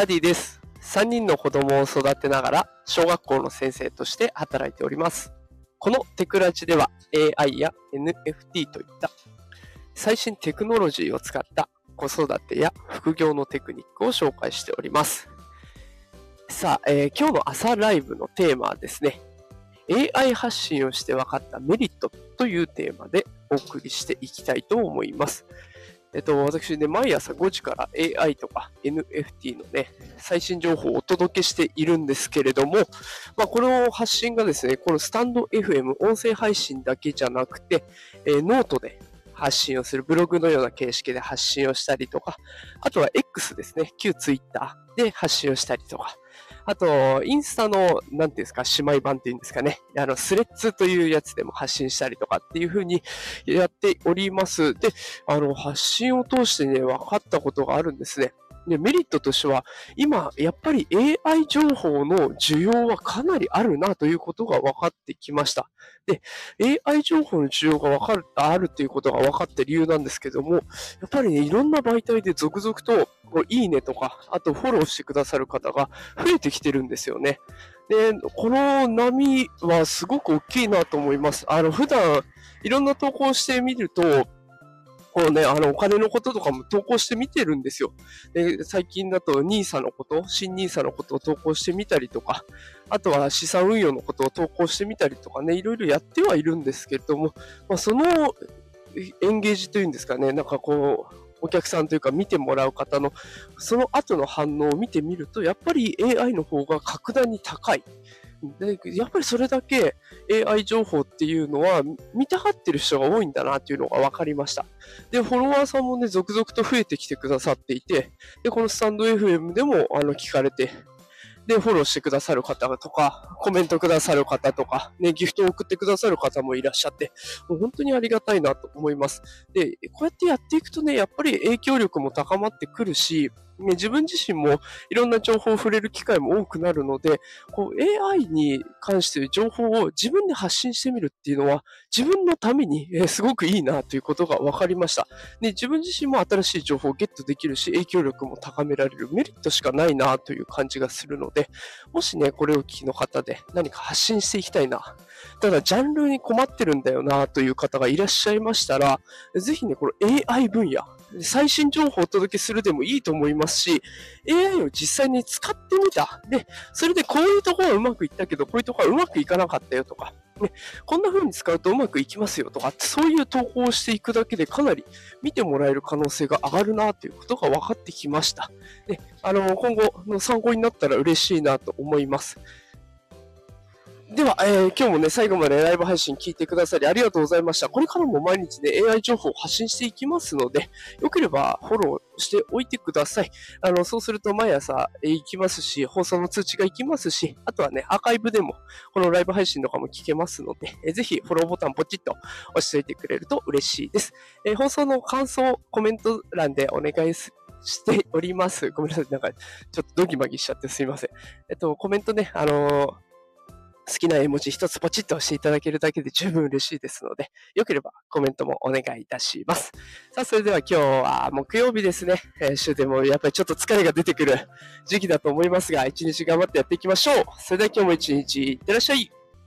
ダディです。3人の子供を育てながら小学校の先生として働いております。このテクラジでは AI や NFT といった最新テクノロジーを使った子育てや副業のテクニックを紹介しております。さあ、えー、今日の朝ライブのテーマはですね、AI 発信をして分かったメリットというテーマでお送りしていきたいと思います。えっと、私ね、毎朝5時から AI とか NFT のね、最新情報をお届けしているんですけれども、まあ、この発信がですね、このスタンド FM 音声配信だけじゃなくて、えー、ノートで発信をする、ブログのような形式で発信をしたりとか、あとは X ですね、旧 Twitter で発信をしたりとか、あと、インスタの、なんていうんですか、姉妹版っていうんですかね、あの、スレッズというやつでも発信したりとかっていう風にやっております。で、あの、発信を通してね、分かったことがあるんですね。で、メリットとしては、今、やっぱり AI 情報の需要はかなりあるなということが分かってきました。で、AI 情報の需要が分かる、あるということが分かった理由なんですけども、やっぱりね、いろんな媒体で続々と、いいねとか、あとフォローしてくださる方が増えてきてるんですよね。で、この波はすごく大きいなと思います。あの、普段、いろんな投稿してみると、こうね、あの、お金のこととかも投稿してみてるんですよ。で、最近だと NISA のこと、新 NISA のことを投稿してみたりとか、あとは資産運用のことを投稿してみたりとかね、いろいろやってはいるんですけれども、まあ、そのエンゲージというんですかね、なんかこう、お客さんというか見てもらう方のその後の反応を見てみると、やっぱり AI の方が格段に高い。で、やっぱりそれだけ AI 情報っていうのは見たがってる人が多いんだなっていうのが分かりました。で、フォロワーさんもね、続々と増えてきてくださっていて、で、このスタンド FM でもあの聞かれて、で、フォローしてくださる方とか、コメントくださる方とか、ね、ギフトを送ってくださる方もいらっしゃって、もう本当にありがたいなと思います。で、こうやってやっていくとね、やっぱり影響力も高まってくるし、ね、自分自身もいろんな情報を触れる機会も多くなるので、こう AI に関して情報を自分で発信してみるっていうのは自分のために、えすごくいいなということが分かりました。で、自分自身も新しい情報をゲットできるし、影響力も高められるメリットしかないなという感じがするので、もしね、これを聞きの方で何か発信していきたいな、ただジャンルに困ってるんだよなという方がいらっしゃいましたら、ぜひね、この AI 分野、最新情報をお届けするでもいいと思いますし、AI を実際に使ってみた。で、それでこういうところはうまくいったけど、こういうところはうまくいかなかったよとか、ね、こんな風に使うとうまくいきますよとかって、そういう投稿をしていくだけでかなり見てもらえる可能性が上がるなということが分かってきました。で、あの、今後の参考になったら嬉しいなと思います。では、えー、今日もね、最後までライブ配信聞いてくださりありがとうございました。これからも毎日ね、AI 情報を発信していきますので、よければフォローしておいてください。あの、そうすると毎朝、行きますし、放送の通知が行きますし、あとはね、アーカイブでも、このライブ配信とかも聞けますので、えー、ぜひフォローボタンポチッと押しておいてくれると嬉しいです。えー、放送の感想、コメント欄でお願いしております。ごめんなさい。なんか、ちょっとドギマギしちゃってすいません。えっと、コメントね、あのー好きな絵文字一つポチッと押していただけるだけで十分嬉しいですので、よければコメントもお願いいたします。さあ、それでは今日は木曜日ですね。えー、週でもやっぱりちょっと疲れが出てくる時期だと思いますが、一日頑張ってやっていきましょう。それでは今日も一日いってらっしゃい。